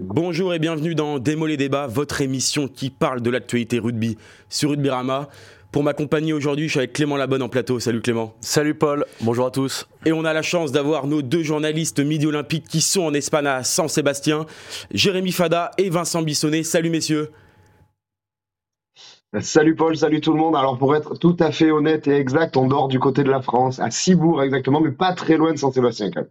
Bonjour et bienvenue dans Démo les débats, votre émission qui parle de l'actualité rugby sur Rugby Pour m'accompagner aujourd'hui, je suis avec Clément Labonne en plateau. Salut Clément. Salut Paul, bonjour à tous. Et on a la chance d'avoir nos deux journalistes midi olympiques qui sont en Espagne à San Sébastien, Jérémy Fada et Vincent Bissonnet. Salut messieurs. Salut Paul, salut tout le monde. Alors pour être tout à fait honnête et exact, on dort du côté de la France, à Cibourg exactement, mais pas très loin de San Sébastien quand même.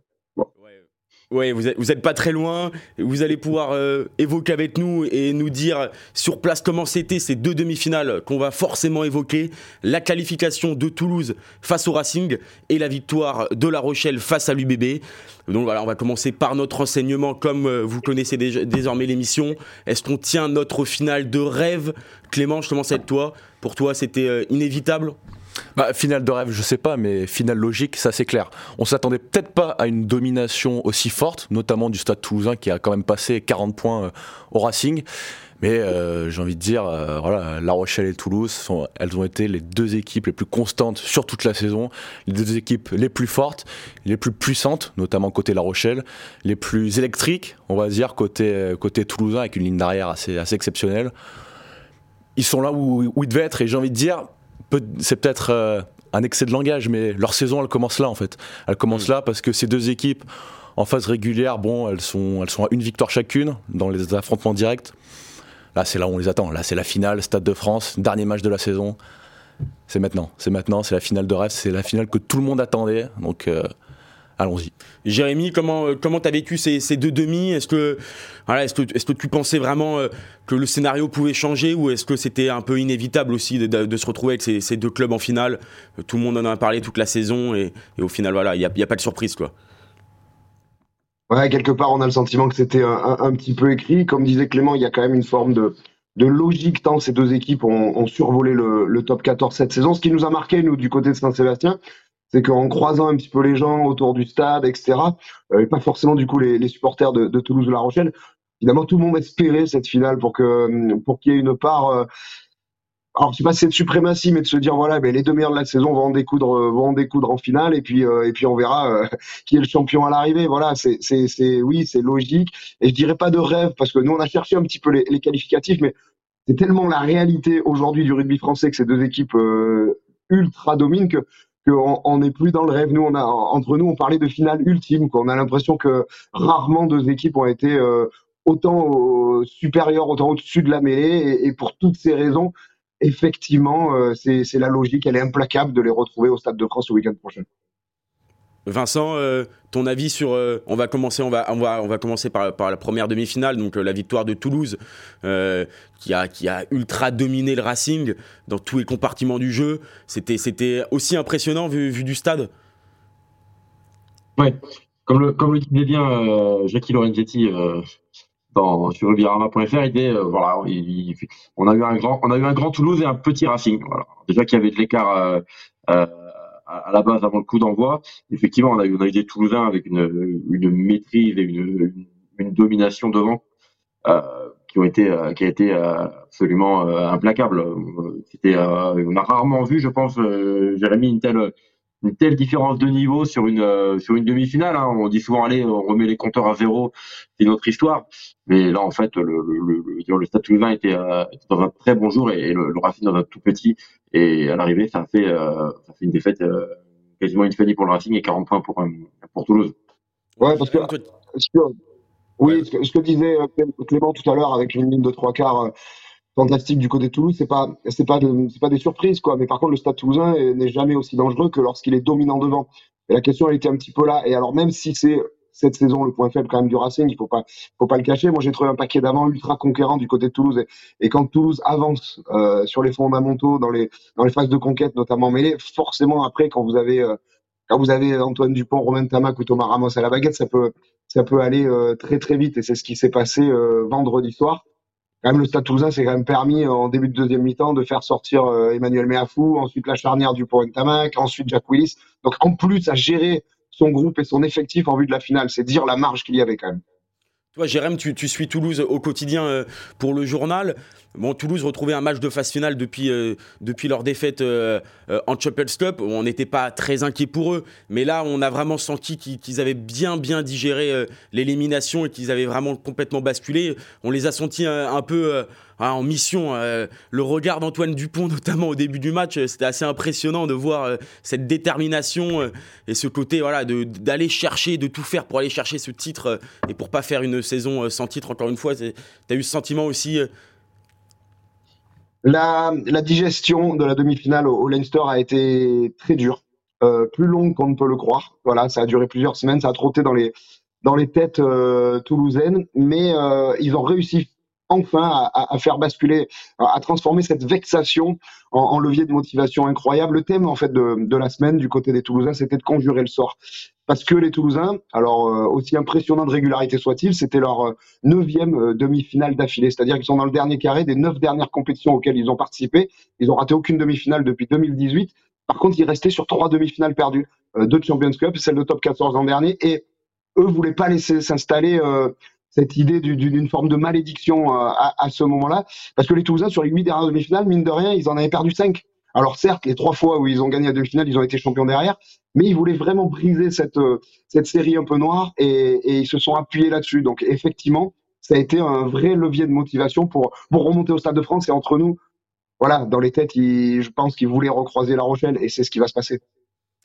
Oui, vous n'êtes pas très loin. Vous allez pouvoir euh, évoquer avec nous et nous dire sur place comment c'était ces deux demi-finales qu'on va forcément évoquer. La qualification de Toulouse face au Racing et la victoire de La Rochelle face à l'UBB. Donc voilà, on va commencer par notre renseignement. Comme euh, vous connaissez désormais l'émission, est-ce qu'on tient notre finale de rêve? Clément, je commence avec toi. Pour toi, c'était euh, inévitable? Bah, finale de rêve, je sais pas, mais finale logique, ça c'est clair. On s'attendait peut-être pas à une domination aussi forte, notamment du Stade Toulousain qui a quand même passé 40 points euh, au Racing. Mais euh, j'ai envie de dire, euh, La Rochelle et Toulouse, elles ont été les deux équipes les plus constantes sur toute la saison, les deux équipes les plus fortes, les plus puissantes, notamment côté La Rochelle, les plus électriques, on va dire côté côté Toulousain avec une ligne d'arrière assez assez exceptionnelle. Ils sont là où ils devaient être et j'ai envie de dire, c'est peut-être euh, un excès de langage, mais leur saison, elle commence là en fait. Elle commence mm. là parce que ces deux équipes, en phase régulière, bon, elles sont, elles sont à une victoire chacune dans les affrontements directs. Là, c'est là où on les attend. Là, c'est la finale, Stade de France, dernier match de la saison. C'est maintenant. C'est maintenant. C'est la finale de rêve. C'est la finale que tout le monde attendait. Donc, euh, allons-y. Jérémy, comment euh, comment t'as vécu ces, deux demi? Est-ce que est-ce que tu pensais vraiment euh, que le scénario pouvait changer ou est-ce que c'était un peu inévitable aussi de, se retrouver avec ces, deux clubs en finale? Tout le monde en a parlé toute la saison et, au final voilà, il n'y a, pas de surprise quoi. Ouais, quelque part on a le sentiment que c'était un, petit peu écrit. Comme disait Clément, il y a quand même une forme de de logique tant ces deux équipes ont, survolé le, le, top 14 cette saison. Ce qui nous a marqué, nous, du côté de Saint-Sébastien, c'est qu'en croisant un petit peu les gens autour du stade, etc., euh, et pas forcément du coup les, les supporters de, de, Toulouse ou La Rochelle, évidemment tout le monde espérait cette finale pour que pour qu'il y ait une part. Euh, alors c'est pas cette suprématie, mais de se dire voilà, ben, les deux meilleurs de la saison vont en découdre, euh, vont en découdre en finale, et puis et puis on verra qui est le champion à l'arrivée. Voilà, c'est c'est c'est oui, c'est logique. Et je dirais pas de rêve parce que nous on a cherché un petit peu les, les qualificatifs, mais c'est tellement la réalité aujourd'hui du rugby français que ces deux équipes ultra dominent que qu'on n'est plus dans le rêve. Nous, on a entre nous, on parlait de finale ultime. Quoi. On a l'impression que rarement deux équipes ont été euh, autant supérieures, autant au-dessus de la mêlée. Et, pour toutes ces raisons, effectivement, euh, c'est la logique. Elle est implacable de les retrouver au Stade de France le week-end prochain. Vincent, euh, ton avis sur. Euh, on va commencer, on va, on va, commencer par, la première demi-finale, donc euh, la victoire de Toulouse, qui a, ultra dominé le Racing dans tous les compartiments du jeu. C'était, aussi impressionnant vu, du stade. Ouais, comme le, comme disait bien Jackie Lorenzetti sur rubirama.fr, on a eu un grand, Toulouse et un petit Racing. Déjà qu'il y avait de l'écart à, la base avant le coup d'envoi. Effectivement, on a on a eu des Toulousains avec une, une maîtrise et une, une, domination devant euh, qui ont été euh, qui a été euh, absolument implacable. C'était, on a rarement vu, je pense, Jérémy, une telle une telle différence de niveau sur une sur une demi-finale. Hein. On dit souvent allez, on remet les compteurs à zéro, c'est notre histoire. Mais là, en fait, le le, le, le Stade Toulousain était, était, dans un très bon jour et, le, le Racing dans un tout petit. Et à l'arrivée, ça fait ça fait une défaite quasiment une finale pour le Racing et 40 points pour pour Toulouse. Ouais, parce que oui, ce que, ce que, disait Clément tout à l'heure avec une ligne de trois quarts fantastique du côté de Toulouse, c'est pas c'est pas c'est pas des surprises quoi. Mais par contre, le Stade Toulousain n'est jamais aussi dangereux que lorsqu'il est dominant devant. Et la question elle était un petit peu là. Et alors même si c'est cette saison le point faible quand même du Racing, il faut pas faut pas le cacher. Moi j'ai trouvé un paquet d'avant ultra conquérant du côté de Toulouse. Et, quand Toulouse avance euh, sur les fondamentaux dans les dans les phases de conquête notamment mêlées, forcément après quand vous avez euh, quand vous avez Antoine Dupont, Romain Tamac ou Thomas Ramos à la baguette, ça peut ça peut aller euh, très très vite. Et c'est ce qui s'est passé vendredi soir même le Stade Toulousain s'est quand même permis en début de deuxième mi-temps de faire sortir euh, Emmanuel Meafou, ensuite la charnière du Pont Tamac, ensuite Jack Willis. Donc en plus à gérer son groupe et son effectif en vue de la finale, c'est dire la marge qu'il y avait quand même. Toi, Jérém, tu, suis Toulouse au quotidien euh, pour le journal. Bon, Toulouse retrouvait un match de phase finale depuis, euh, depuis leur défaite euh, en Champions Cup. On n'était pas très inquiet pour eux, mais là, on a vraiment senti qu'ils avaient bien, bien digéré l'élimination et qu'ils avaient vraiment complètement basculé. On les a sentis un peu Hein, en mission. Euh, le regard d'Antoine Dupont, notamment au début du match, euh, c'était assez impressionnant de voir euh, cette détermination et ce côté voilà, d'aller chercher, de tout faire pour aller chercher ce titre et pour pas faire une saison sans titre, encore une fois. Tu as eu ce sentiment aussi la, digestion de la demi-finale au, Leinster a été très dure, plus longue qu'on ne peut le croire. Voilà, ça a duré plusieurs semaines, ça a trotté dans les, dans les têtes toulousaines, mais ils ont réussi enfin à, faire basculer, à transformer cette vexation en, levier de motivation incroyable. Le thème en fait de, la semaine du côté des Toulousains, c'était de conjurer le sort. Parce que les Toulousains, alors euh, aussi impressionnant de régularité soit-il, c'était leur euh, neuvième euh, demi-finale d'affilée. C'est-à-dire qu'ils sont dans le dernier carré des neuf dernières compétitions auxquelles ils ont participé. Ils ont raté aucune demi-finale depuis 2018. Par contre, ils restaient sur trois demi-finales perdues. deux Champions Cup, celle de top 14 l'an dernier, et eux voulaient pas laisser s'installer cette idée d'une forme de malédiction euh, à, ce moment-là, parce que les Toulousains, sur les huit dernières demi-finales, mine de rien, ils en avaient perdu cinq. Alors certes, les trois fois où ils ont gagné la demi-finale, ils ont été champions derrière, mais ils voulaient vraiment briser cette, euh, cette série un peu noire et, et ils se sont appuyés là-dessus. Donc effectivement, ça a été un vrai levier de motivation pour, pour remonter au Stade de France et entre nous, voilà, dans les têtes, je pense qu'ils voulaient recroiser La Rochelle et c'est ce qui va se passer.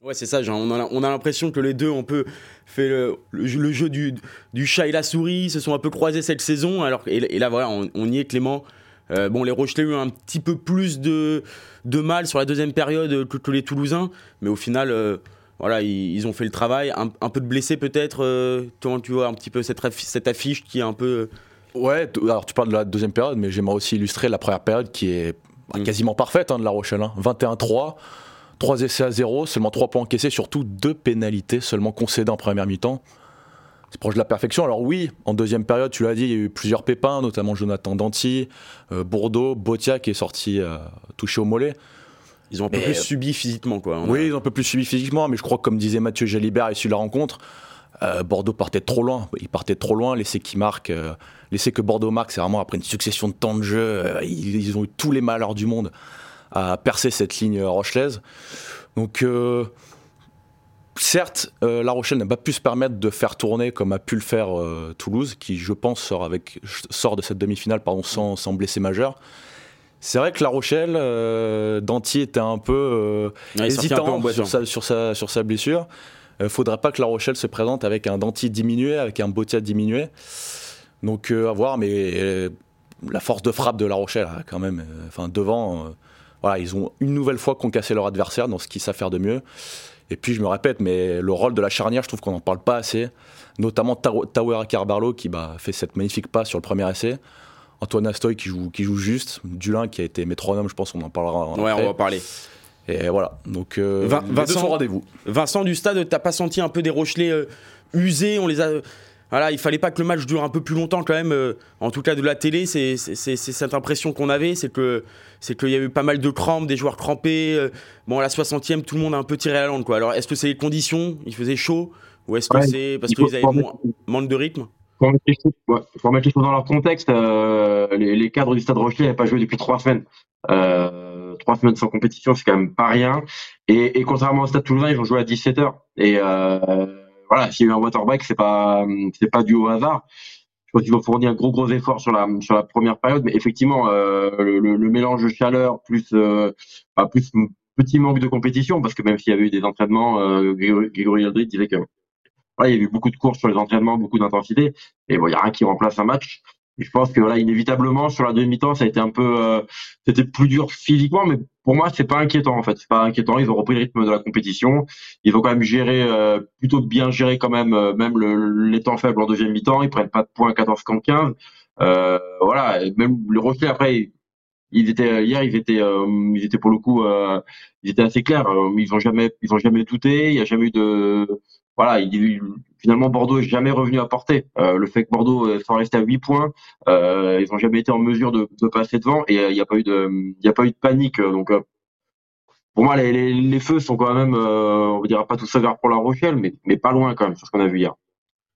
Ouais, c'est ça. Genre, on a, on a l'impression que les deux ont peu fait le, le, jeu du, du, chat et la souris, se sont un peu croisés cette saison. Alors, et, là, voilà, on, y est, Clément. Euh, bon, les Rochelais ont eu un petit peu plus de, de mal sur la deuxième période que, les Toulousains, mais au final, euh, voilà, ils, ont fait le travail. Un, peu de blessés peut-être. Euh, tu vois un petit peu cette, cette affiche qui est un peu. Ouais, alors tu parles de la deuxième période, mais j'aimerais aussi illustrer la première période qui est mm. quasiment parfaite hein, de La Rochelle. 21-3. Hein. 3 essais à 0, seulement 3 points encaissés, surtout 2 pénalités seulement concédées en première mi-temps. C'est proche de la perfection. Alors oui, en deuxième période, tu l'as dit, il y a eu plusieurs pépins, notamment Jonathan Danty, euh, Bourdeau, Botia qui est sorti euh, touché au mollet. Ils ont un peu plus subi physiquement, quoi. oui, ils ont un peu plus subi physiquement, mais je crois que comme disait Mathieu Jalibert issu de la rencontre, euh, Bordeaux partait trop loin. Il partait trop loin. L'essai qui marque, l'essai que Bordeaux marque, c'est vraiment après une succession de temps de jeu. Ils, ils, ont eu tous les malheurs du monde à percer cette ligne rochelaise. Donc, euh, certes, euh, La Rochelle n'a pas pu se permettre de faire tourner comme a pu le faire euh, Toulouse, qui, je pense, sort, avec, sort de cette demi-finale pardon, sans, sans blessé majeur. C'est vrai que La Rochelle, Danty était un peu hésitant sur, sa, sur, sa, sur, sa, blessure. Il faudrait pas que La Rochelle se présente avec un Danty diminué, avec un Botia diminué. Donc à voir, mais la force de frappe de La Rochelle, quand même, enfin devant, voilà, ils ont une nouvelle fois concassé leur adversaire dans ce qu'ils savent faire de mieux. Et puis je me répète, mais le rôle de la charnière, je trouve qu'on n'en parle pas assez. Notamment Tawera Carbarlo qui bah, fait cette magnifique passe sur le premier essai. Antoine Astoy qui joue, qui joue juste. Dulin qui a été métronome, je pense qu'on en parlera. Ouais, on va parler. Et voilà, donc euh, Vincent, rendez-vous. Vincent du stade, t'as pas senti un peu des Rochelais euh, usés? On les a voilà, il fallait pas que le match dure un peu plus longtemps quand même. Euh, en tout cas, de la télé, c'est cette impression qu'on avait, c'est que c'est qu'il y a eu pas mal de crampes, des joueurs crampés. Euh, bon, à la 60e, tout le monde a un peu tiré la langue, quoi. Alors, est-ce que c'est les conditions? Il faisait chaud? Ou est-ce que c'est parce qu'ils avaient moins, manque de rythme? Il faut remettre les choses dans leur contexte. Euh, les, cadres du Stade Rocher n'avaient pas joué depuis trois semaines. trois semaines sans compétition, c'est quand même pas rien. Et, et, contrairement au Stade Toulousain, ils vont jouer à 17h. Et voilà, s'il y a eu un water break, c'est pas c'est pas dû au hasard. Je pense qu'ils ont fourni un gros gros effort sur la sur la première période, mais effectivement euh, le, le, mélange de chaleur plus euh, bah, plus petit manque de compétition, parce que même s'il y avait eu des entraînements, euh, Grégory Aldrid disait que voilà, il y a eu beaucoup de courses sur les entraînements, beaucoup d'intensité, et bon, il y a rien qui remplace un match je pense que voilà, inévitablement sur la demi-temps, ça a été un peu, euh, c'était plus dur physiquement, mais pour moi, c'est pas inquiétant en fait. C'est pas inquiétant. Ils ont repris le rythme de la compétition. Ils vont quand même gérer, euh, plutôt bien gérer quand même, euh, même le, les temps faibles en deuxième mi-temps. Ils prennent pas de points 14 contre 15. voilà. même le Rocher après, ils étaient hier, ils étaient, ils étaient pour le coup, ils étaient assez clairs. Ils ont jamais, ils ont jamais douté. Il y a jamais eu de voilà, il, finalement Bordeaux n'est jamais revenu à portée. Euh, le fait que Bordeaux euh, soit resté à 8 points, euh, ils n'ont jamais été en mesure de, de passer devant et il n'y a pas eu de, il a pas eu de panique. Donc pour moi, les, les, feux sont quand même, on va dire pas tout sévères pour La Rochelle, mais, mais pas loin quand même sur ce qu'on a vu hier.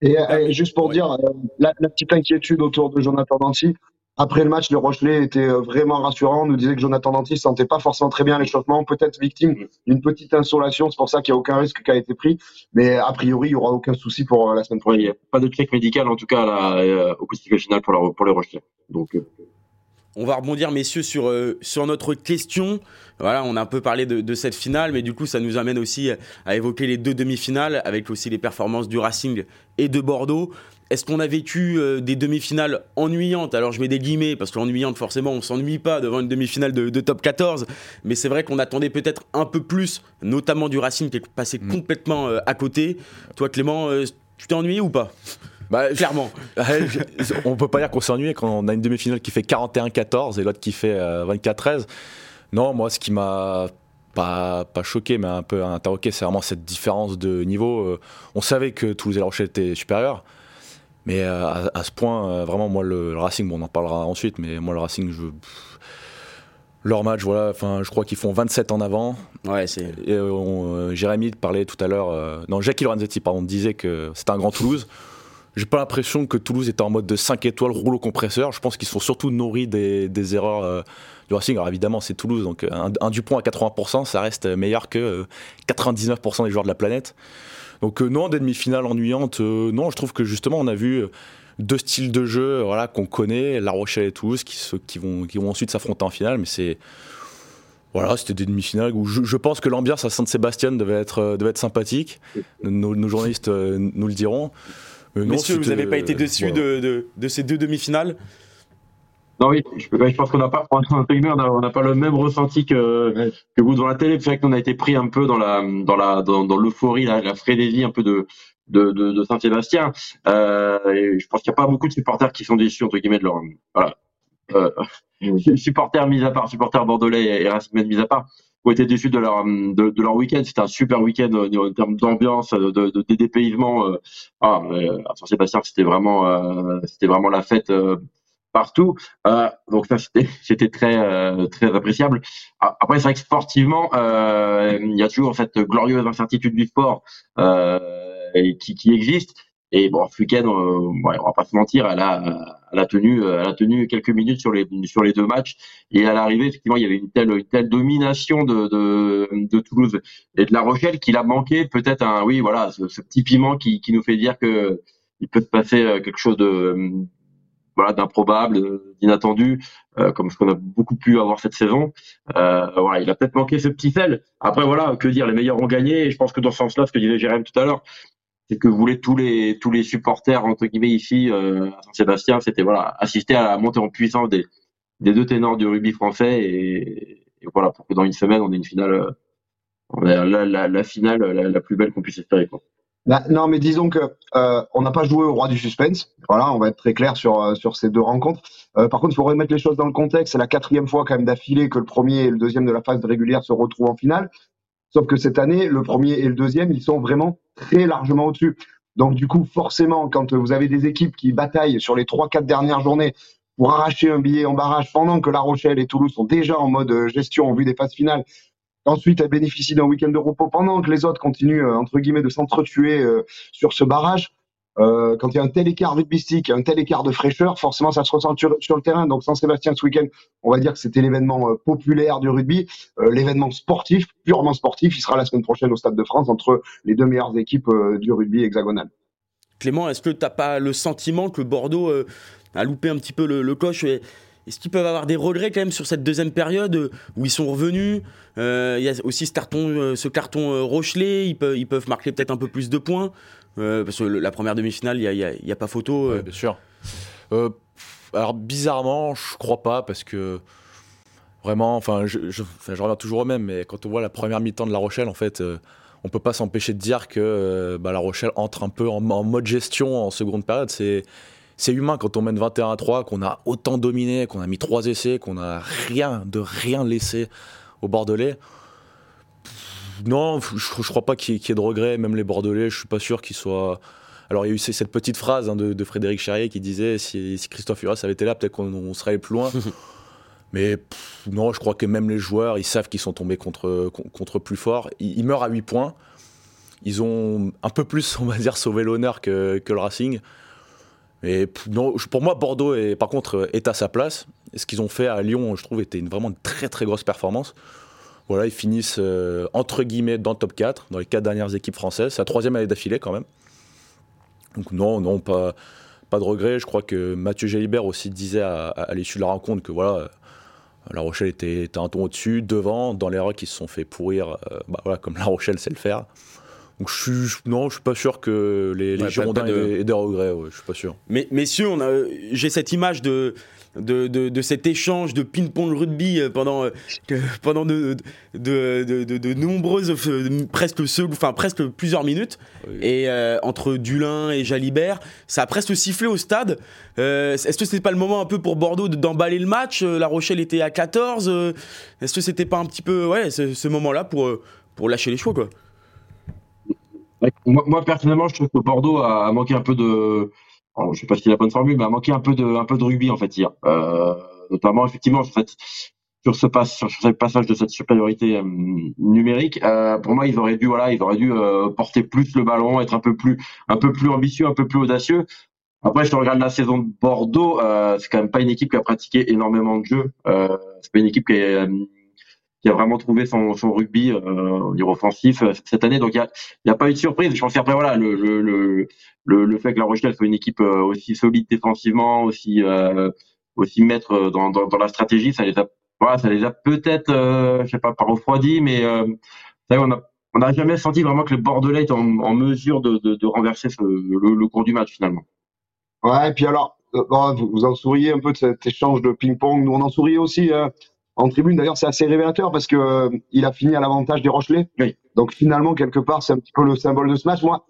Et, juste pour dire, la, petite inquiétude autour de Jonathan Danti, après le match, le Rochelet était vraiment rassurant. On nous disait que Jonathan Danti ne sentait pas forcément très bien l'échauffement, peut-être victime mm. d'une petite insolation. C'est pour ça qu'il n'y a aucun risque qui a été pris. Mais a priori, il n'y aura aucun souci pour la semaine prochaine. Il n'y a pas de check médical, en tout cas, là, au coup final pour, pour les Rochelais. Donc, on va rebondir, messieurs, sur, euh, sur notre question. Voilà, on a un peu parlé de, cette finale, mais du coup, ça nous amène aussi à évoquer les deux demi-finales, avec aussi les performances du Racing et de Bordeaux. Est-ce qu'on a vécu euh, des demi-finales ennuyantes? Alors, je mets des guillemets, parce qu'ennuyantes, forcément, on s'ennuie pas devant une demi-finale de, top 14. Mais c'est vrai qu'on attendait peut-être un peu plus, notamment du Racing qui est passé mm. complètement euh, à côté. Toi, Clément, tu t'es ennuyé ou pas? Bah, Clairement. on peut pas dire qu'on s'est ennuyé quand on a une demi-finale qui fait 41-14 et l'autre qui fait 24-13. Euh, non, moi, ce qui m'a pas, pas choqué, mais un peu interroqué, c'est vraiment cette différence de niveau. Euh, on savait que Toulouse et La Rochelle étaient supérieurs. Mais euh, à, ce point, vraiment, moi, le, Racing, bon, on en parlera ensuite, mais moi, le Racing, je, leur match, voilà, enfin, je crois qu'ils font 27 en avant. Ouais, c'est. Jérémy parlait tout à l'heure, non, Jackie Lorenzetti, pardon, disait que c'était un grand Toulouse. J'ai pas l'impression que Toulouse est en mode de 5 étoiles rouleau compresseur. Je pense qu'ils sont surtout nourris des, erreurs euh, du Racing. Alors évidemment, c'est Toulouse, donc un, Dupont à 80%, ça reste meilleur que 99% euh, des joueurs de la planète. Donc euh, non, des demi-finales ennuyantes, non, je trouve que justement, on a vu deux styles de jeu voilà, qu'on connaît, La Rochelle et Toulouse, qui, qui, vont, qui vont ensuite s'affronter en finale, mais c'est voilà, c'était des demi-finales où je, pense que l'ambiance à Saint-Sébastien devait être, devait être sympathique. nos journalistes nous le diront. Euh, Messieurs, vous n'avez pas été déçus de, ces deux demi-finales? Non, oui, je, pense qu'on n'a pas, on n'a pas le même ressenti que, que vous devant la télé. C'est vrai qu'on a été pris un peu dans la, dans la, dans, l'euphorie, la, la frénésie un peu de, de, de, Saint-Sébastien. Euh, je pense qu'il n'y a pas beaucoup de supporters qui sont déçus entre guillemets de leur, voilà, euh, supporters mis à part, supporters bordelais et Racing mis à part ont été déçus de leur de, leur week-end. C'était un super week-end en termes d'ambiance, de, de, de dépaysement. Euh, ah, à Saint-Sébastien, c'était vraiment euh, c'était vraiment la fête euh, partout. donc ça c'était c'était très très appréciable. Après c'est vrai que sportivement, il y a toujours cette glorieuse incertitude du sport qui, qui existe. Et bon, ce week-end, ouais, on va pas se mentir, elle a, elle a tenu, elle a tenu quelques minutes sur les sur les deux matchs. Et à l'arrivée, effectivement, il y avait une telle une telle domination de, de, de Toulouse et de La Rochelle qu'il a manqué peut-être un, oui, voilà, ce, petit piment qui, qui nous fait dire que il peut se passer euh, quelque chose de voilà d'improbable, d'inattendu, euh, comme ce qu'on a beaucoup pu avoir cette saison. Euh, voilà, il a peut-être manqué ce petit sel. Après voilà, que dire, les meilleurs ont gagné. Et je pense que dans ce sens-là, ce que disait Jérém tout à l'heure, c'est que voulaient tous les tous les supporters entre guillemets ici euh, à Saint-Sébastien, c'était voilà assister à la montée en puissance des des deux ténors du rugby français et, voilà pour que dans une semaine on ait une finale, euh, la, la, la, finale la, plus belle qu'on puisse espérer quoi. Non, mais disons que euh, on n'a pas joué au roi du suspense. Voilà, on va être très clair sur sur ces deux rencontres. par contre, il faut remettre les choses dans le contexte. C'est la quatrième fois quand même d'affilée que le premier et le deuxième de la phase régulière se retrouvent en finale. Sauf que cette année, le premier et le deuxième, ils sont vraiment très largement au-dessus. Donc du coup, forcément, quand vous avez des équipes qui bataillent sur les trois, quatre dernières journées pour arracher un billet en barrage pendant que La Rochelle et Toulouse sont déjà en mode euh, gestion en vue des phases finales, ensuite elles bénéficient d'un week-end de repos pendant que les autres continuent, euh, entre guillemets, de s'entretuer euh, sur ce barrage, euh, quand il y a un tel écart rugbystique, un tel écart de fraîcheur, forcément ça se ressent sur, le terrain. Donc Saint-Sébastien ce week-end, on va dire que c'était l'événement euh, populaire du rugby, euh, l'événement sportif, purement sportif. Il sera la semaine prochaine au Stade de France entre les deux meilleures équipes du rugby hexagonal. Clément, est-ce que tu n'as pas le sentiment que Bordeaux a loupé un petit peu le, le coche est-ce qu'ils peuvent avoir des regrets quand même sur cette deuxième période où ils sont revenus Il y a aussi ce carton, ce carton Rochelet, ils peuvent, marquer peut-être un peu plus de points. Euh, parce que la première demi-finale, il n'y a, pas photo. Euh. bien sûr. Euh, alors, bizarrement, je crois pas, parce que vraiment, enfin, je, reviens toujours au même, mais quand on voit la première mi-temps de La Rochelle, en fait, on peut pas s'empêcher de dire que bah, La Rochelle entre un peu en, mode gestion en seconde période. C'est. C'est humain quand on mène 21 à 3, qu'on a autant dominé, qu'on a mis trois essais, qu'on a rien de rien laissé au Bordelais. Non, je, je crois pas qu'il y, ait de regrets. Même les Bordelais, je suis pas sûr qu'ils soient. Alors il y a eu cette petite phrase hein, de, Frédéric Charrier qui disait si, Christophe Uras avait été là, peut-être qu'on serait plus loin. Mais non, je crois que même les joueurs, ils savent qu'ils sont tombés contre, contre plus fort. Ils, meurent à 8 points. ils ont un peu plus, on va dire, sauvé l'honneur que, que, le Racing. Non, pour moi, Bordeaux est, par contre est à sa place. ce qu'ils ont fait à Lyon, je trouve, était une, vraiment une très très grosse performance. Voilà, ils finissent entre guillemets dans le top 4, dans les quatre dernières équipes françaises. C'est la troisième année d'affilée quand même. Donc non, non, pas, pas de regret. Je crois que Mathieu Jalibert aussi disait à, l'issue de la rencontre que voilà, La Rochelle était, un ton au-dessus, devant, dans les rangs qui se sont fait pourrir, euh, bah voilà, comme La Rochelle sait le faire. Donc je suis, non, je suis pas sûr que les, les Girondins aient, des regrets. je suis pas sûr. Mais messieurs, on a, j'ai cette image de de, de, cet échange de ping-pong rugby euh, pendant, euh, pendant de, de, nombreuses, euh, presque, enfin, presque plusieurs minutes. Et entre Dulin et Jalibert, ça a presque sifflé au stade. Est-ce que c'était pas le moment un peu pour Bordeaux d'emballer le match La Rochelle était à 14. Est-ce que c'était pas un petit peu ouais, ce, moment-là pour, pour lâcher les chevaux quoi? Moi, personnellement, je trouve que Bordeaux a manqué un peu de je sais pas si c'est la bonne formule, mais a manqué un peu de, un peu de rugby en fait hier, euh, notamment effectivement sur, cette, sur ce pass, sur, ce passage de cette supériorité euh, numérique. Euh, pour moi, ils auraient dû, voilà, ils auraient dû euh, porter plus le ballon, être un peu plus, un peu plus ambitieux, un peu plus audacieux. Après, je regarde la saison de Bordeaux, euh, c'est quand même pas une équipe qui a pratiqué énormément de jeux. C'est pas une équipe qui est qui a vraiment trouvé son, son rugby euh, niveau offensif euh, cette année. Donc il n'y a, y a, pas eu de surprise. Je pense qu'après voilà le, le, le, le, fait que la Rochelle soit une équipe euh, aussi solide défensivement, aussi euh, aussi maître dans, dans, dans, la stratégie, ça les a voilà, ça les a peut-être, euh, je sais pas, pas refroidi, mais euh, on a on n'a jamais senti vraiment que le Bordelais était en, en mesure de, de, de renverser ce, le, le, cours du match finalement. Ouais, et puis alors, vous, vous en souriez un peu de cet échange de ping-pong. Nous, on en souriait aussi. Hein en tribune. D'ailleurs, c'est assez révélateur parce que euh, il a fini à l'avantage des Rochelais. Donc finalement, quelque part, c'est un petit peu le symbole de ce match. Moi,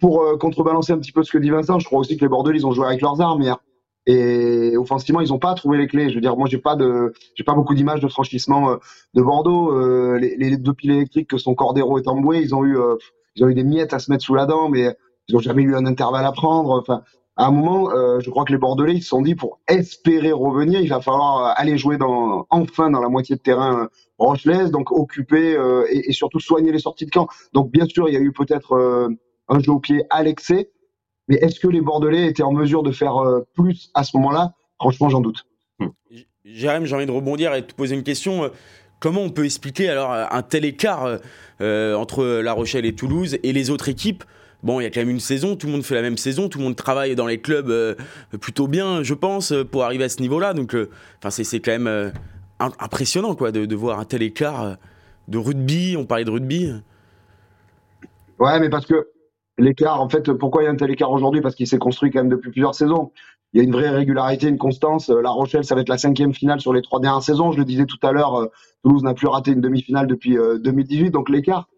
pour euh, contrebalancer un petit peu ce que dit Vincent, je crois aussi que les Bordelais, ils ont joué avec leurs armes hier. Et offensivement, ils n'ont pas trouvé les clés. Je veux dire, moi, j'ai pas de, j'ai pas beaucoup d'images de franchissement euh, de Bordeaux. les, les, deux piles électriques que sont Cordero et Tamboué, ils ont eu, ils ont eu des miettes à se mettre sous la dent, mais ils ont jamais eu un intervalle à prendre. Enfin, à un moment, euh, je crois que les Bordelais ils se sont dit pour espérer revenir, il va falloir euh, aller jouer enfin dans la moitié de terrain euh, rochelaise, donc occuper et, surtout soigner les sorties de camp. Donc bien sûr, il y a eu peut-être un jeu au pied à l'excès, mais est-ce que les Bordelais étaient en mesure de faire plus à ce moment-là? Franchement, j'en doute. Jérém, j'ai envie de rebondir et de te poser une question. Comment on peut expliquer alors un tel écart entre La Rochelle et Toulouse et les autres équipes bon, il y a quand même une saison, tout le monde fait la même saison, tout le monde travaille dans les clubs euh, plutôt bien, je pense, pour arriver à ce niveau-là. Donc, euh, c'est quand même euh, impressionnant, quoi, de, voir un tel écart de rugby. On parlait de rugby. Ouais, mais parce que l'écart, en fait, pourquoi il y a un tel écart aujourd'hui? Parce qu'il s'est construit quand même depuis plusieurs saisons. Il y a une vraie régularité, une constance. La Rochelle, ça va être la cinquième finale sur les trois dernières saisons. Je le disais tout à l'heure, Toulouse n'a plus raté une demi-finale depuis 2018. Donc l'écart,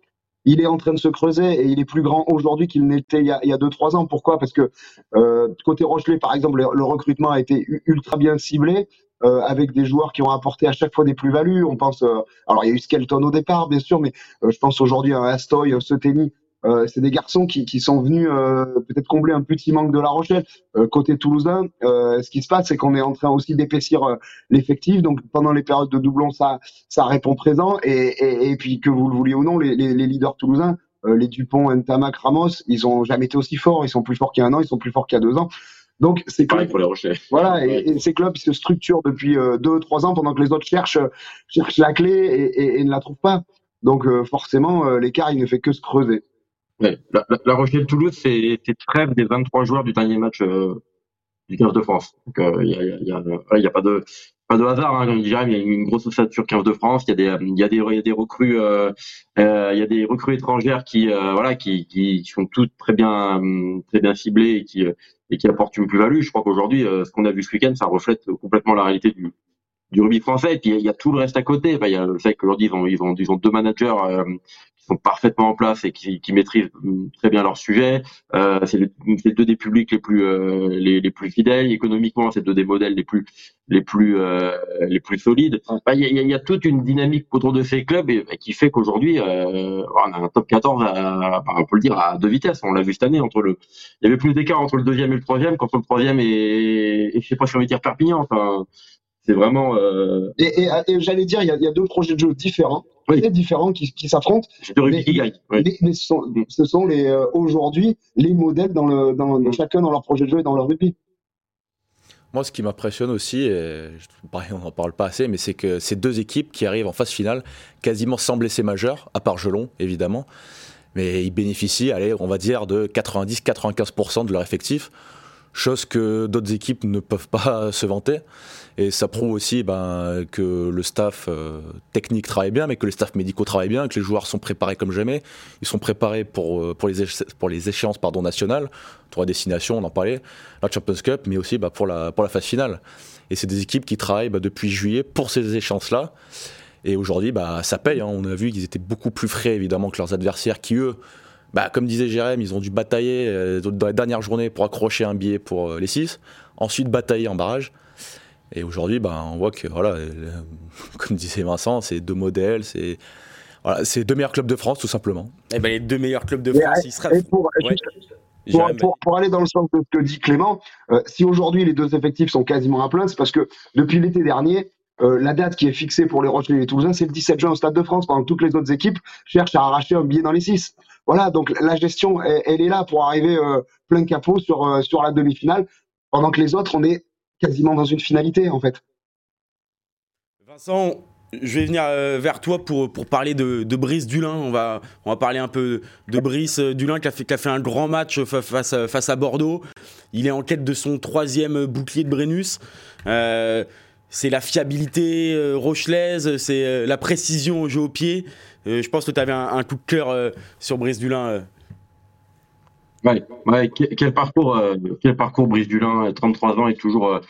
il est en train de se creuser et il est plus grand aujourd'hui qu'il n'était il y a, deux trois ans. Pourquoi? Parce que euh, côté Rochelet, par exemple, le, recrutement a été ultra bien ciblé. Euh, avec des joueurs qui ont apporté à chaque fois des plus-values. On pense, euh, alors il y a eu Skelton au départ, bien sûr, mais euh, je pense aujourd'hui à Astoy, Soteni, euh, c'est des garçons qui, qui sont venus euh, peut-être combler un petit manque de La Rochelle. Euh, côté toulousain, ce qui se passe, c'est qu'on est en train aussi d'épaissir l'effectif. Donc pendant les périodes de doublons, ça, ça répond présent. Et, et, et puis que vous le vouliez ou non, les, les, les leaders toulousains, les Dupont, Ntamak, Ramos, ils ont jamais été aussi forts. Ils sont plus forts qu'il y a un an, ils sont plus forts qu'il y a deux ans. Donc c'est pareil pour les Rochers. Voilà, et, et, ces clubs se structurent depuis deux, trois ans pendant que les autres cherchent, cherchent la clé et, et ne la trouvent pas. Donc forcément, l'écart il ne fait que se creuser. La, la, Rochelle-Toulouse, c'est trêve des 23 joueurs du dernier match euh, du 15 de France. Donc, il euh, n'y a, y a, y a, pas de pas de hasard, hein, comme il y a une grosse ossature 15 de France. Il y a des y a des y a des recrues euh, il y a des recrues étrangères qui voilà qui, qui sont toutes très bien très bien ciblées et qui et qui apportent une plus-value. Je crois qu'aujourd'hui, ce qu'on a vu ce week-end, ça reflète complètement la réalité du du rugby français. Et puis il y, a tout le reste à côté. il y a le fait qu'aujourd'hui ils ont ils ont ils ont deux managers qui sont parfaitement en place et qui, qui maîtrisent très bien leur sujet. Euh, c'est deux des publics les plus euh, les, les, plus fidèles économiquement. C'est deux des modèles les plus les plus euh, les plus solides. Il y, a, y, a, toute une dynamique autour de ces clubs et, qui fait qu'aujourd'hui euh, on a un top 14 à, on peut le dire à deux vitesses. On l'a vu cette année entre le il y avait plus d'écart entre le deuxième et le troisième quand le troisième et, et je sais pas si on va dire Perpignan. Enfin c'est vraiment. Et, j'allais dire, il y, a deux projets de jeu différents, très différents qui, s'affrontent. mais, mais, ce sont, les aujourd'hui les modèles dans le, dans, mm. chacun dans leur projet de jeu et dans leur rugby. Moi, ce qui m'impressionne aussi, et on n'en parle pas assez, mais c'est que ces deux équipes qui arrivent en phase finale, quasiment sans blessés majeurs, à part Gelon, évidemment, mais ils bénéficient, allez, on va dire, de 90-95% de leur effectif, chose que d'autres équipes ne peuvent pas se vanter. Et ça prouve aussi ben, que le staff euh, technique travaille bien, mais que les staffs médicaux travaillent bien, que les joueurs sont préparés comme jamais. Ils sont préparés pour, euh, les, échéances pardon, nationales, trois destinations, on en parlait, la Champions Cup, mais aussi bah, pour, la, phase finale. Et c'est des équipes qui travaillent bah, depuis juillet pour ces échéances-là. Et aujourd'hui, ça paye. Hein. On a vu qu'ils étaient beaucoup plus frais, évidemment, que leurs adversaires qui, eux, bah, comme disait Jérém, ils ont dû batailler euh, dans les dernières journées pour accrocher un billet pour les 6. Ensuite, batailler en barrage. Et aujourd'hui, ben, on voit que, voilà, comme disait Vincent, c'est deux modèles, c'est voilà, deux meilleurs clubs de France, tout simplement. Et eh ben, les deux meilleurs clubs de France, ils seraient. Pour, pour, aller dans le sens de ce que dit Clément, euh, si aujourd'hui les deux effectifs sont quasiment à plein, c'est parce que depuis l'été dernier, euh, la date qui est fixée pour les Rochelais et les Toulousains, c'est le 17 juin au Stade de France, pendant que toutes les autres équipes cherchent à arracher un billet dans les six. Voilà, donc la gestion, elle, est là pour arriver euh, plein capot sur, sur la demi-finale, pendant que les autres, on est quasiment dans une finalité en fait. Vincent, je vais venir euh, vers toi pour, pour parler de, Brice Dulin. On va, on va parler un peu de Brice euh, Dulin qui a fait, qui a fait un grand match face, face à Bordeaux. Il est en quête de son troisième bouclier de Brennus. Euh, c'est la fiabilité rochelaise, c'est la précision au jeu au pied. Je pense que tu avais un, coup de cœur sur Brice Dulin. Ouais, quel parcours, euh, quel parcours Brice Dulin, 33 ans, est toujours, euh,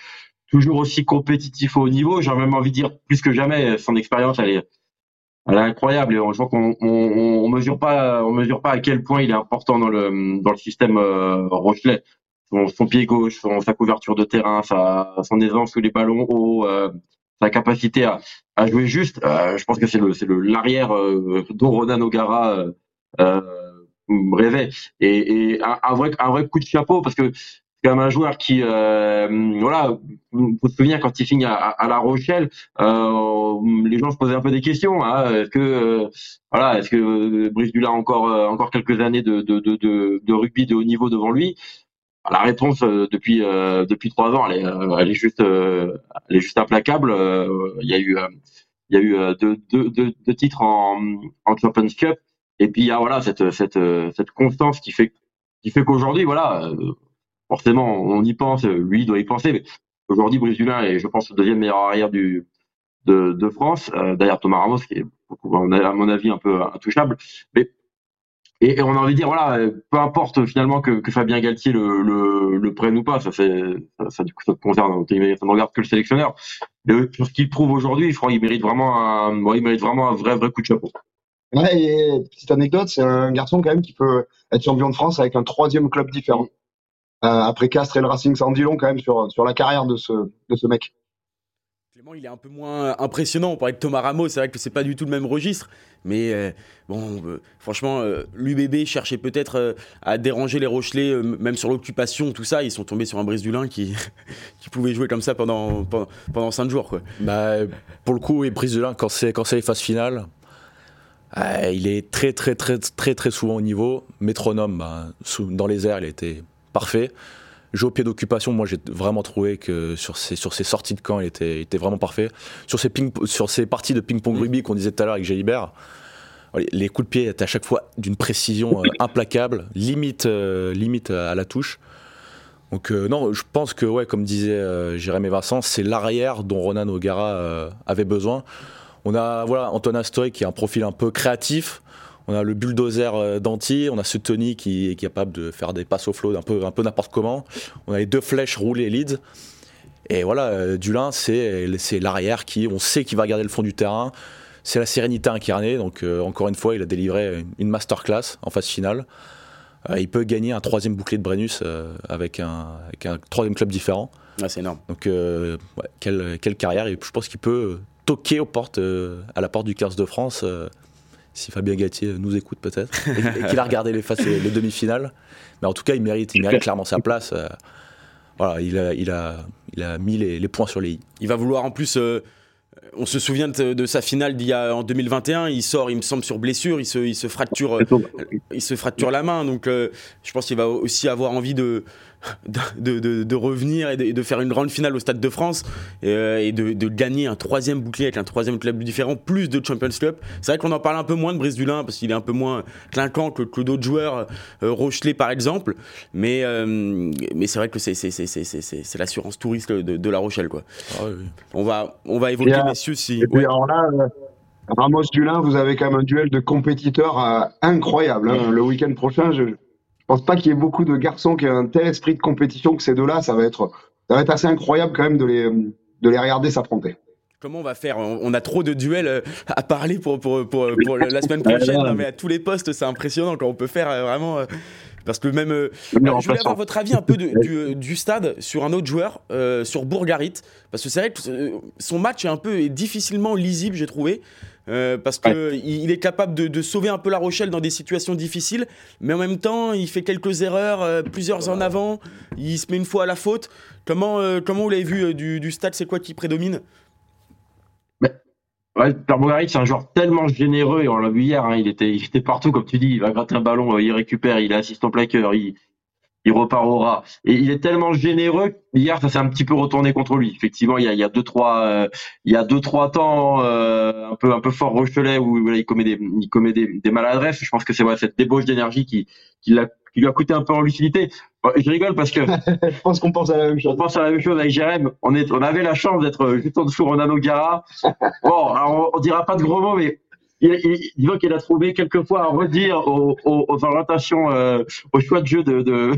toujours aussi compétitif au niveau. J'ai même envie de dire plus que jamais, son expérience, elle est, incroyable. Et je crois qu'on on, on, mesure pas, on mesure pas à quel point il est important dans le, dans le système euh, Rochelet. Son, pied gauche, sa couverture de terrain, son aisance sous les ballons hauts, sa capacité à, à jouer juste. je pense que c'est le, c'est le l'arrière euh, d'Orona Nogara. Euh, rêvait. Et, et un, vrai, un vrai coup de chapeau parce que c'est quand même un joueur qui, euh, voilà, faut se souvenir quand il finit à, La Rochelle, euh, les gens se posaient un peu des questions. Hein, est-ce que, euh, voilà, est-ce que Brice Dula a encore, euh, encore quelques années de, de, de, de, rugby de haut niveau devant lui? La réponse euh, depuis depuis trois ans, elle est, elle est juste, elle est juste implacable. Il y a eu, il y a eu deux, deux, deux, deux titres en, en Champions Cup. Et puis il y a voilà cette cette cette constance qui fait qui fait qu'aujourd'hui voilà euh, forcément on y pense, lui doit y penser. Mais aujourd'hui Brice Dulin est je pense le deuxième meilleur arrière du de, de France euh, derrière Thomas Ramos qui est à mon avis un peu intouchable. Mais et, on a envie de dire voilà peu importe finalement que, Fabien Galtier le, prenne ou pas ça fait ça, ça, du coup ça concerne ça ne regarde que le sélectionneur. Sur ce qu'il prouve aujourd'hui, crois qu'il mérite vraiment un il mérite vraiment un vrai vrai coup de chapeau. Ouais, et petite anecdote, c'est un garçon quand même qui peut être champion de France avec un troisième club différent. Euh, après Castres et le Racing Sandilon quand même sur, sur la carrière de ce, de ce mec. Il est un peu moins impressionnant. On parlait de Thomas Ramos, c'est vrai que c'est pas du tout le même registre. Mais euh, bon, euh, franchement, l'UBB cherchait peut-être à déranger les Rochelais, même sur l'occupation, tout ça. Ils sont tombés sur un Brice Dulin qui, qui pouvait jouer comme ça pendant, pendant, pendant 5 jours. Bah, pour le coup, et Brice Dulin, quand c'est, quand c'est les phases finales, euh, il est très très très très très souvent au niveau. Métronome, bah, dans les airs, il était parfait. Jeu au pied d'occupation, moi j'ai vraiment trouvé que sur ses, sur ses sorties de camp, il était, était vraiment parfait. Sur ses, ping, sur ses parties de ping-pong rugby qu'on disait tout à l'heure avec Gélibert, les coups de pied étaient à chaque fois d'une précision euh, implacable, limite, euh, limite à la touche. Donc non, je pense que, ouais, comme disait Jérémy Vincent, c'est l'arrière dont Ronan O'Gara avait besoin. On a voilà, Antoine Astoy qui a un profil un peu créatif. On a le bulldozer euh, d'Anti, on a ce Tony qui est capable de faire des passes au flow un peu, un peu n'importe comment. On a les deux flèches roulées leads. Et voilà, euh, Dulin, c'est l'arrière qui, on sait qu'il va garder le fond du terrain. C'est la sérénité incarnée. Donc, euh, encore une fois, il a délivré une masterclass en phase finale. il peut gagner un troisième bouclier de Brennus avec, un, avec un troisième club différent. Ah, c'est énorme. Donc, quelle, quelle, carrière. Et je pense qu'il peut toquer aux portes, à la porte du 15 de France, si Fabien Gatier nous écoute peut-être, et, qu'il a regardé les, les, demi-finales. Mais en tout cas, il mérite, il mérite clairement sa place. Euh. voilà, il a, il a, il a mis les, points sur les i. Il va vouloir en plus. on se souvient de, sa finale d'il y a en 2021. Il sort, il me semble, sur blessure. Il se, il se fracture, il se fracture la main. Donc, je pense qu'il va aussi avoir envie de de, revenir et de, faire une grande finale au Stade de France euh, et, de, gagner un troisième bouclier avec un troisième club différent, plus de Champions Cup. C'est vrai qu'on en parle un peu moins de Brice Dulin parce qu'il est un peu moins clinquant que, d'autres joueurs, euh, Rochelet par exemple, mais, euh, mais c'est vrai que c'est l'assurance touriste de, La Rochelle. Quoi. Ah on, va, on va évoquer, messieurs, si. alors là, Ramos Dulin, vous avez quand même un duel de compétiteurs incroyable. Hein. Le week-end prochain, je pense pas qu'il y ait beaucoup de garçons qui aient un tel esprit de compétition que ces deux-là. Ça va être, ça va être assez incroyable quand même de les, de les regarder s'affronter. Comment on va faire? On a trop de duels euh, à parler pour, pour, pour, la semaine prochaine. mais à tous les postes, c'est impressionnant quand on peut faire euh, vraiment. Euh, parce que même. je voulais avoir votre avis un peu du, du, stade sur un autre joueur, sur Bourgarit. Parce que c'est vrai que son match est un peu difficilement lisible, j'ai trouvé. Euh, parce qu'il il est capable de, sauver un peu La Rochelle dans des situations difficiles, mais en même temps, il fait quelques erreurs, euh, plusieurs en avant, il se met une fois à la faute. Comment, euh, comment vous l'avez vu du, stade? C'est quoi qui prédomine? Ouais, c'est un joueur tellement généreux et on l'a vu hier, hein, il, était, il était partout, comme tu dis, il va gratter un ballon, il récupère, il est assistant plaqueur, il, il repart au. Et il est tellement généreux. Hier, ça s'est un petit peu retourné contre lui. Effectivement, il y a, il y a deux trois, euh, il y a deux trois temps euh, un peu un peu fort Rochelet où il commet des il commet des, des maladresses. Je pense que c'est ouais, cette débauche d'énergie qui qui, l'a, qui lui a coûté un peu en lucidité. Je rigole parce que je pense qu'on pense à la même chose. On pense à la même chose avec Jérém. On est on avait la chance d'être juste en dessous Ronaldo Gara. Bon, alors on, on dira pas de gros mots, mais il, il, qu'il a trouvé quelquefois à redire aux, aux, aux orientations, euh, au choix de jeu de, de,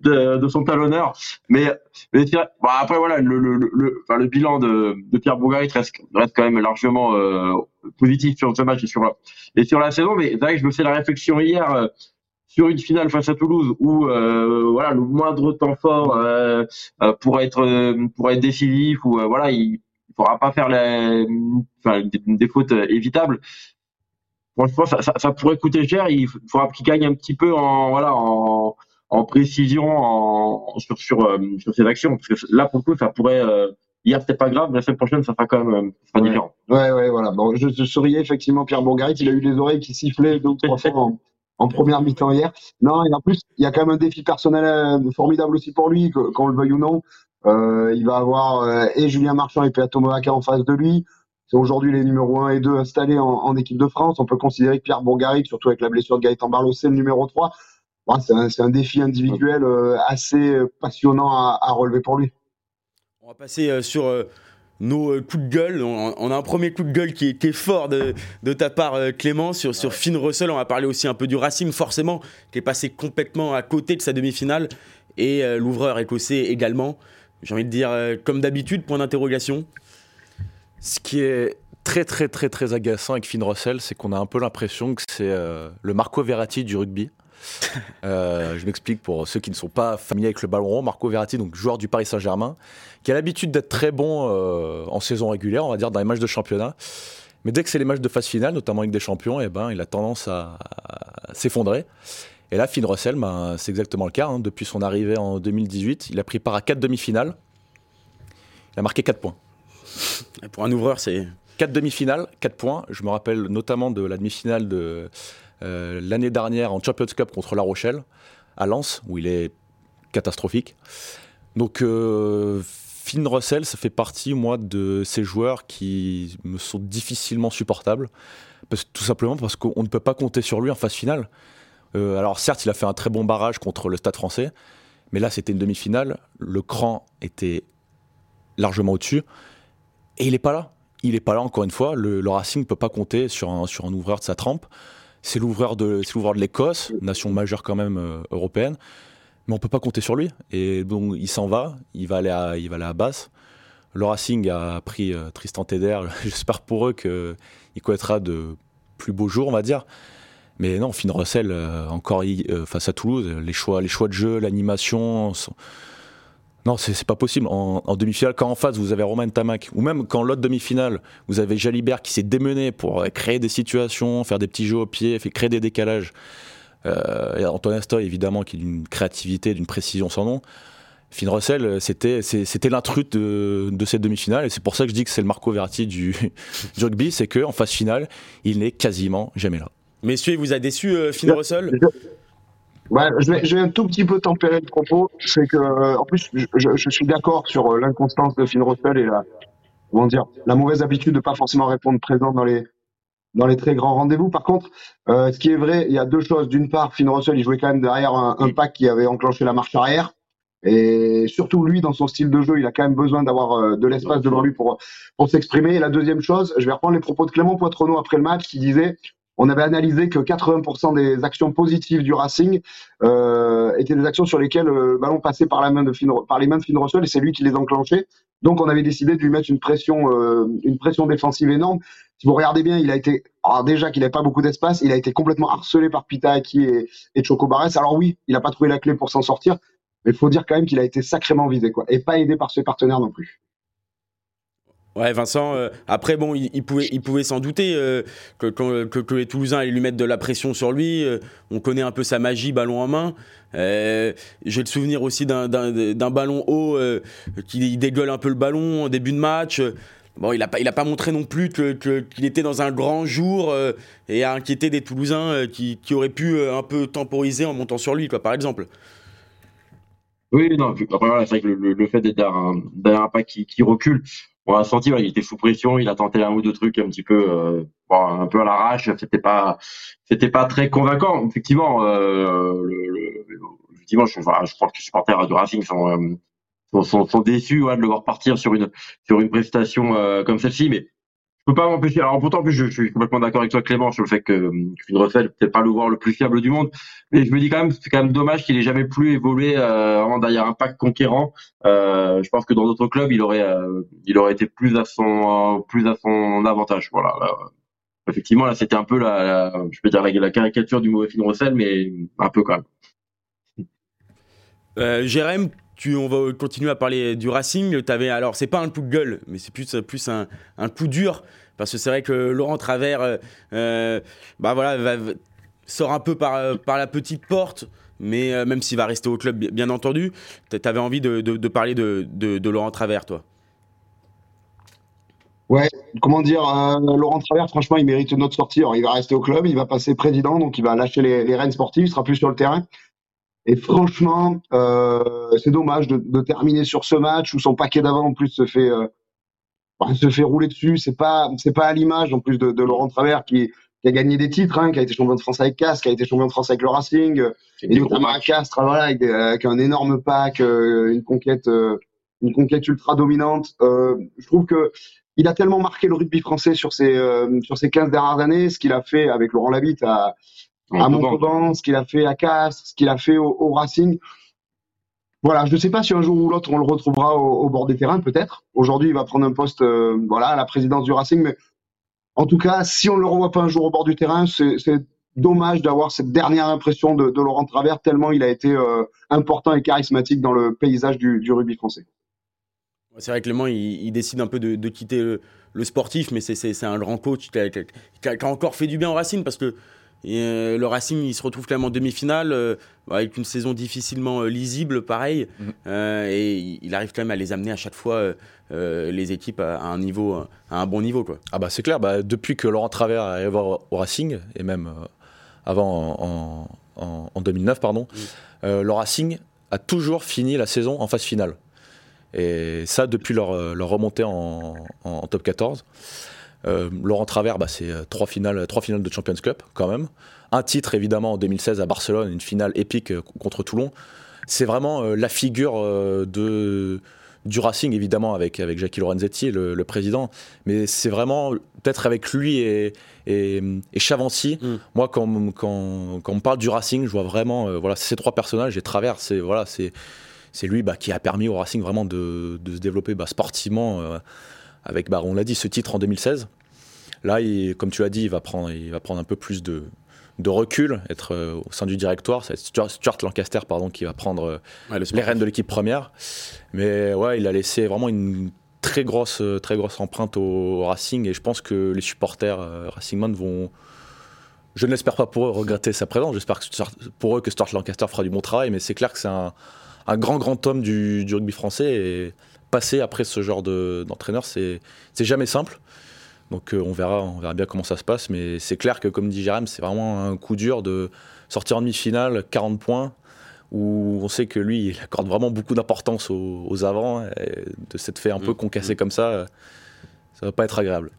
de, de son talonneur. Mais, mais bon, après, voilà, le, le, le, enfin, le bilan de, de Pierre Bougarit reste, reste quand même largement euh, positif sur ce match et sur, la, et sur la saison. Mais c'est vrai que je me fais la réflexion hier. Euh, sur une finale face à Toulouse où euh, voilà le moindre temps fort euh, euh pour être pour être décisif ou voilà il pourra pas faire les, enfin, des, fautes euh, évitables. Franchement, ça, ça, ça, pourrait coûter cher. Il faudra qu'il gagne un petit peu en voilà en, en précision en, sur sur, euh, sur ses actions parce que là pour le coup ça pourrait euh, hier c'était pas grave, mais la semaine prochaine ça sera quand même ça sera différent. Ouais ouais voilà. Bon, je, je souriais effectivement Pierre Bourgarit, il a eu les oreilles qui sifflaient deux trois fois en, en, première mi-temps hier. Non et en plus il y a quand même un défi personnel formidable aussi pour lui, qu'on le veuille ou non. Euh, il va avoir euh, et Julien Marchand et Peato Movaca en face de lui. C'est aujourd'hui les numéros 1 et 2 installés en, équipe de France. On peut considérer que Pierre Bourgaric, surtout avec la blessure de Gaëtan Barlow, c'est le numéro 3. c'est un, défi individuel euh, assez passionnant à, relever pour lui. On va passer sur nos coups de gueule. On, a un premier coup de gueule qui est, fort de, ta part, Clément, sur, sur Finn Russell. On va parler aussi un peu du Racing, forcément, qui est passé complètement à côté de sa demi-finale. Et l'ouvreur écossais également j'ai envie de dire, euh, comme d'habitude, point d'interrogation. Ce qui est très très très très agaçant avec Finn Russell, c'est qu'on a un peu l'impression que c'est euh, le Marco Verratti du rugby. Euh, je m'explique pour ceux qui ne sont pas familiers avec le ballon rond. Marco Verratti, donc joueur du Paris Saint-Germain, qui a l'habitude d'être très bon en saison régulière, on va dire dans les matchs de championnat. Mais dès que c'est les matchs de phase finale, notamment avec des champions, eh ben, il a tendance à, s'effondrer. Et là, Finn Russell, ben, c'est exactement le cas. Hein. Depuis son arrivée en 2018, il a pris part à quatre demi-finales. Il a marqué 4 points. pour un ouvreur, c'est. 4 demi-finales, 4 points. Je me rappelle notamment de la demi-finale de euh, l'année dernière en Champions Cup contre La Rochelle, à Lens, où il est catastrophique. Donc, euh, Finn Russell, ça fait partie, moi, de ces joueurs qui me sont difficilement supportables. tout simplement parce qu'on ne peut pas compter sur lui en phase finale. Euh, alors, certes, il a fait un très bon barrage contre le Stade français, mais là, c'était une demi-finale. Le cran était largement au-dessus. Et il n'est pas là. Il n'est pas là, encore une fois. Le, Racing ne peut pas compter sur un, ouvreur de sa trempe. C'est l'ouvreur de, de l'Écosse, nation majeure quand même euh, européenne. Mais on ne peut pas compter sur lui. Et donc, il s'en va. Il va aller à, il va aller à Basse. Le Racing a pris euh, Tristan Teder. J'espère pour eux qu'il connaîtra de plus beaux jours, on va dire. Mais non, Finn Russell, euh, encore face à Toulouse, les choix, les choix de jeu, l'animation. Non, c'est pas possible. En, demi-finale, quand en face vous avez Romain Tamac, ou même quand l'autre demi-finale, vous avez Jalibert qui s'est démené pour créer des situations, faire des petits jeux au pied, créer des décalages. Euh, et Antoine Astoy, évidemment, qui est d'une créativité, d'une précision sans nom. Finn Russell, c'était, l'intrus de, de, cette demi-finale, et c'est pour ça que je dis que c'est le Marco Verratti du, du rugby, c'est qu'en phase finale, il n'est quasiment jamais là. Messieurs, il vous a déçu, euh, Finn Russell Ouais, je, vais, je vais un tout petit peu tempérer le propos. C'est que, en plus, je, je suis d'accord sur euh, l'inconstance de Finn Russell et la, comment dire, la mauvaise habitude de pas forcément répondre présent dans les dans les très grands rendez-vous. Par contre, euh, ce qui est vrai, il y a deux choses. D'une part, Finn Russell, il jouait quand même derrière un, un pack qui avait enclenché la marche arrière. Et surtout lui, dans son style de jeu, il a quand même besoin d'avoir euh, de l'espace devant lui pour pour s'exprimer. Et la deuxième chose, je vais reprendre les propos de Clément Poitronneau après le match, qui disait on avait analysé que 80% des actions positives du Racing euh, étaient des actions sur lesquelles euh, le ballon passait par, la main de Finn, par les mains de Finn Russell et c'est lui qui les enclenchait. Donc on avait décidé de lui mettre une pression, euh, une pression défensive énorme. Si vous regardez bien, il a été, alors déjà qu'il n'avait pas beaucoup d'espace, il a été complètement harcelé par Pitaaki et, et Choco Barres. Alors oui, il n'a pas trouvé la clé pour s'en sortir, mais il faut dire quand même qu'il a été sacrément visé, quoi, et pas aidé par ses partenaires non plus. Ouais, Vincent, euh, après, bon, il, pouvait, s'en douter euh, que, les Toulousains allaient lui mettre de la pression sur lui. Euh, on connaît un peu sa magie, ballon en main. J'ai le souvenir aussi d'un ballon haut qui dégueule un peu le ballon au début de match. Bon, il n'a pas, pas montré non plus qu'il était dans un grand jour et a inquiété des Toulousains qui, auraient pu un peu temporiser en montant sur lui, quoi, par exemple. Oui, non, c'est vrai que le, fait d'être derrière un, pas qui recule, on a senti il était sous pression, il a tenté un ou deux trucs un petit peu euh, un peu à l'arrache, c'était pas c'était pas très convaincant. Effectivement, euh, le, effectivement, je, je, crois que les supporters du Racing sont euh, sont, sont, déçus de le voir partir sur une sur une prestation euh, comme celle-ci, mais peux pas m'empêcher. Alors pourtant, plus, je, suis complètement d'accord avec toi, Clément, sur le fait que qu'une recette peut-être pas le voir le plus fiable du monde, mais je me dis quand même, c'est quand même dommage qu'il ait jamais plus évolué euh, derrière un pack conquérant. Euh, je pense que dans d'autres clubs, il aurait, euh, il aurait été plus à son, plus à son avantage. Voilà. effectivement, là, c'était un peu la, je peux dire la, caricature du mauvais Finn Russell, mais un peu quand même. Euh, Jérém, tu, on va continuer à parler du Racing. Avais, alors, c'est pas un coup de gueule, mais c'est plus, plus un, un, coup dur. Parce que c'est vrai que Laurent Travers euh, euh bah voilà, sort un peu par, euh, par la petite porte. Mais même s'il va rester au club, bien entendu, tu avais envie de, parler de, Laurent Travers, toi. Ouais, comment dire, Laurent Travers, franchement, il mérite notre sortie. il va rester au club, il va passer président, donc il va lâcher les, les rênes sportives, il sera plus sur le terrain. Et franchement, euh, c'est dommage de, de, terminer sur ce match où son paquet d'avant en plus se fait euh, se fait rouler dessus. C'est pas c'est pas à l'image en plus de, de, Laurent Travers qui, qui a gagné des titres, hein, qui a été champion de France avec Castres, qui a été champion de France avec le Racing, et notamment à Castres, voilà, avec, avec, un énorme pack, euh, une conquête euh, une conquête ultra dominante. Euh, je trouve que il a tellement marqué le rugby français sur ces sur ces 15 dernières années, ce qu'il a fait avec Laurent Labitte à à Montauban, ce qu'il a fait à Castres, ce qu'il a fait au, Racing. Voilà, je ne sais pas si un jour ou l'autre on le retrouvera au, bord des terrains, peut-être. Aujourd'hui, il va prendre un poste, euh, voilà, à la présidence du Racing, mais en tout cas, si on ne le revoit pas un jour au bord du terrain, c'est dommage d'avoir cette dernière impression de, Laurent Travers, tellement il a été euh, important et charismatique dans le paysage du, rugby français. C'est vrai que Clément, il, décide un peu de, quitter le, sportif, mais c'est un grand coach qui a, qui a, encore fait du bien au Racing parce que et, euh, le Racing, il se retrouve clairement en demi-finale euh, avec une saison difficilement euh, lisible, pareil. Mm. et il arrive quand même à les amener à chaque fois les équipes à, un niveau, à un bon niveau, quoi. Ah bah c'est clair. Bah, depuis que Laurent Travers est arrivé au Racing et même avant en, 2009, pardon, mm. le Racing a toujours fini la saison en phase finale. Et ça depuis leur, leur remontée en, en top 14. Euh, Laurent Travers, bah, c'est euh, trois finales, trois finales de Champions Cup quand même. Un titre évidemment en 2016 à Barcelone, une finale épique euh, contre Toulon. C'est vraiment la figure de, du Racing évidemment avec, avec Jackie Lorenzetti, le, président. Mais c'est vraiment peut-être avec lui et, et, Chavancy. Mm. Moi, quand, quand, quand, on parle du Racing, je vois vraiment voilà, ces trois personnages et Travers, c'est voilà, c'est c'est lui bah, qui a permis au Racing vraiment de, de se développer bah, sportivement avec, bah, on l'a dit, ce titre en 2016. Là, comme tu l'as dit, il va, prendre, il va prendre un peu plus de, recul, être euh, au sein du directoire. C'est Stuart, Lancaster pardon, qui va prendre euh, les rênes de l'équipe première. Mais ouais, il a laissé vraiment une très grosse, euh, très grosse empreinte au, Racing et je pense que les supporters Racingman vont, je ne l'espère pas pour eux, regretter sa présence. J'espère pour eux que Stuart Lancaster fera du bon travail, mais c'est clair que c'est un, un grand, grand homme du, du rugby français. Et passer après ce genre d'entraîneur, c'est jamais simple. Donc on, verra, on verra bien comment ça se passe. Mais c'est clair que, comme dit Jérém, c'est vraiment un coup dur de sortir en demi-finale, 40 points, où on sait que lui, il accorde vraiment beaucoup d'importance aux, avants. Et de s'être fait un peu mmh. concasser mmh. comme ça, ça va pas être agréable.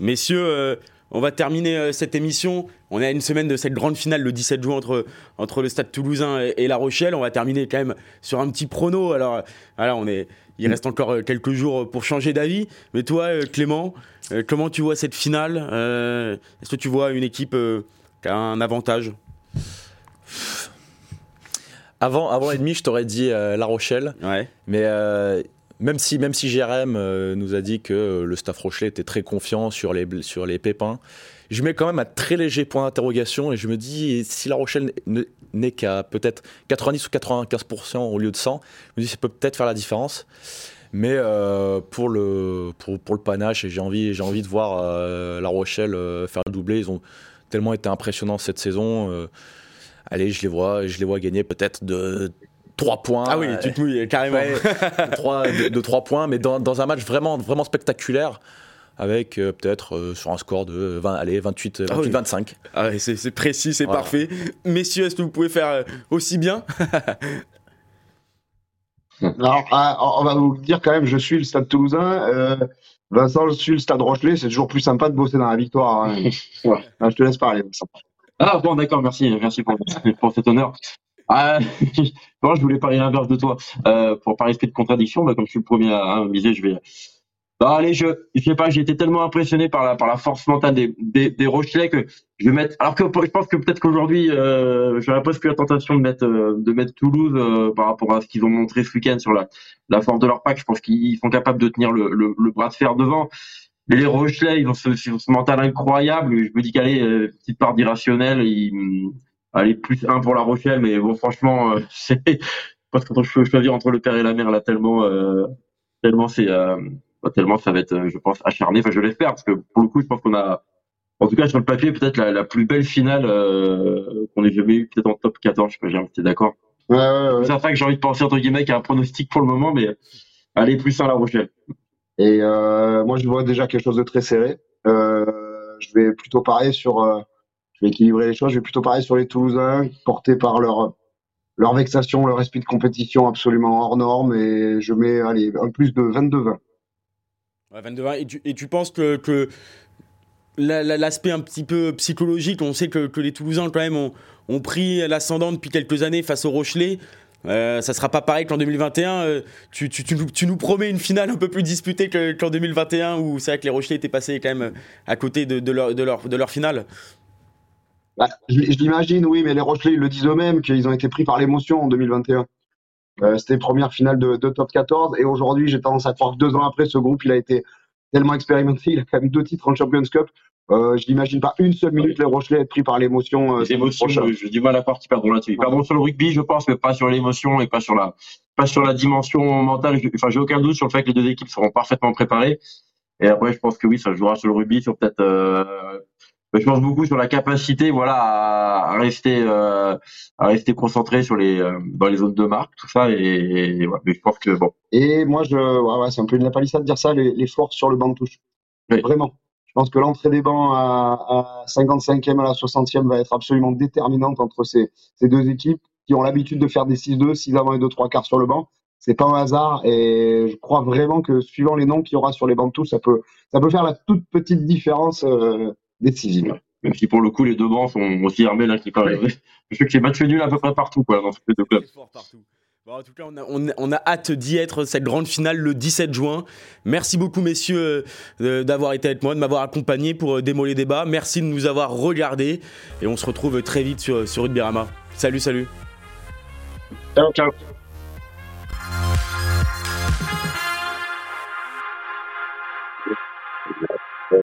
Messieurs, euh, on va terminer euh, cette émission. On est à une semaine de cette grande finale le 17 juin entre, entre le Stade toulousain et, La Rochelle. On va terminer quand même sur un petit prono. Alors, on est, il reste encore euh, quelques jours pour changer d'avis. Mais toi, Clément, comment tu vois cette finale Est-ce que tu vois une équipe qui a un avantage? Avant, avant et demi, je t'aurais dit La Rochelle. Ouais. Mais même si, même si JRM euh, nous a dit que euh, le staff Rochelet était très confiant sur les, sur les pépins, je mets quand même un très léger point d'interrogation et je me dis, si La Rochelle n'est qu'à peut-être 90 ou 95% au lieu de 100, je me dis, ça peut peut-être faire la différence. Mais euh, pour, le, pour, pour, le panache, j'ai envie, envie de voir La Rochelle faire le doublé. Ils ont tellement été impressionnants cette saison. allez, je les vois, je les vois gagner peut-être de 3 points. Ah oui, tu te mouilles carrément. de, 3, points, mais dans, un match vraiment, vraiment spectaculaire avec euh, peut-être euh, sur un score de 20, allez, 28, 28 25. Ah c'est précis, c'est parfait. Messieurs, est-ce que vous pouvez faire euh, aussi bien? Alors, ah, on va vous dire quand même, je suis le Stade Toulousain. Vincent, je suis le Stade Rochelet. C'est toujours plus sympa de bosser dans la victoire. Hein. je te laisse parler, Vincent. Ah bon, d'accord, merci, merci pour, pour cet honneur. Ah, je voulais parler l'inverse de toi. Euh, pour pas risquer de contradiction, bah, comme je suis le premier à, me je vais. Bah, allez, je, je sais pas, j'ai été tellement impressionné par la, par force mentale des, des, Rochelais que je vais mettre. Alors que je pense que peut-être qu'aujourd'hui, euh, j'aurais presque eu la tentation de mettre, euh, Toulouse euh, par rapport à ce qu'ils ont montré ce week-end sur la, force de leur pack. Je pense qu'ils sont capables de tenir le bras de fer devant. Mais les Rochelais, ils ont ce, ce mental incroyable. Je me dis qu'allez, euh, petite part d'irrationnel, ils allez plus un pour La Rochelle, mais bon franchement, euh, c'est parce que je peux choisir entre le père et la mère là tellement, euh, tellement c'est, euh, tellement ça va être, je pense, acharné. Enfin, je l'espère parce que pour le coup, je pense qu'on a, en tout cas sur le papier, peut-être la, plus belle finale qu'on ait jamais eu, peut-être en top 14. Je sais pas, j'ai d'accord? Ouais, ouais, ouais. C'est ça que j'ai envie de penser entre guillemets qu'il y a un pronostic pour le moment, mais allez plus un La Rochelle. Et moi, je vois déjà quelque chose de très serré. je vais plutôt parier sur vais équilibrer les choses. Je vais plutôt parler sur les Toulousains, portés par leur, leur vexation, leur esprit de compétition absolument hors norme. Et je mets allez, un plus de 22-20. Ouais, 22-20. Et tu, et tu penses que, que l'aspect un petit peu psychologique, on sait que, que les Toulousains, quand même, ont, ont pris l'ascendant depuis quelques années face au Rochelet. Euh, ça sera pas pareil qu'en 2021. Euh, tu, tu, tu, nous promets une finale un peu plus disputée qu'en 2021 où c'est vrai que les Rochelais étaient passés quand même à côté de, leur, de, leur, de leur finale. Bah, je, l'imagine, oui, mais les Rochelais, ils le disent eux-mêmes qu'ils ont été pris par l'émotion en 2021. Euh, C'était première finale de, de, top 14 et aujourd'hui, j'ai tendance à croire que deux ans après, ce groupe, il a été tellement expérimenté, il a quand même deux titres en Champions Cup. Euh, je n'imagine pas une seule minute les Rochelais être pris par l'émotion. Euh, l'émotion, je, dis mal à part qu'ils perdront là-dessus. Ils perdront sur le rugby, je pense, mais pas sur l'émotion et pas sur la, pas sur la dimension mentale. Enfin, j'ai aucun doute sur le fait que les deux équipes seront parfaitement préparées. Et après, je pense que oui, ça jouera sur le rugby, sur peut-être euh, je pense beaucoup sur la capacité, voilà, à, rester, euh, à rester concentré sur les, euh, dans les zones de marque, tout ça. Et, mais je pense que bon. Et moi, je, ouais, ouais, c'est un peu une lapalissade de dire ça, les, les forces sur le banc de touche. Vraiment. Je pense que l'entrée des bancs à, à 55e à la 60e va être absolument déterminante entre ces, ces deux équipes qui ont l'habitude de faire des 6-2, 6 avant et 2 3 quarts sur le banc. C'est pas un hasard et je crois vraiment que suivant les noms qu'il y aura sur les bancs de touche, ça peut, ça peut faire la toute petite différence. Euh, décisive. Même si pour le coup, les deux bancs sont aussi armés là qui parlent. Je sais que c'est match nul à peu près partout quoi, dans ces deux clubs. Bon, en tout cas, on a, on, a hâte d'y être, cette grande finale le 17 juin. Merci beaucoup, messieurs, euh, d'avoir été avec moi, de m'avoir accompagné pour euh, démoler les débats. Merci de nous avoir regardés. Et on se retrouve très vite sur, sur Rama. Salut, salut. Ciao, ciao.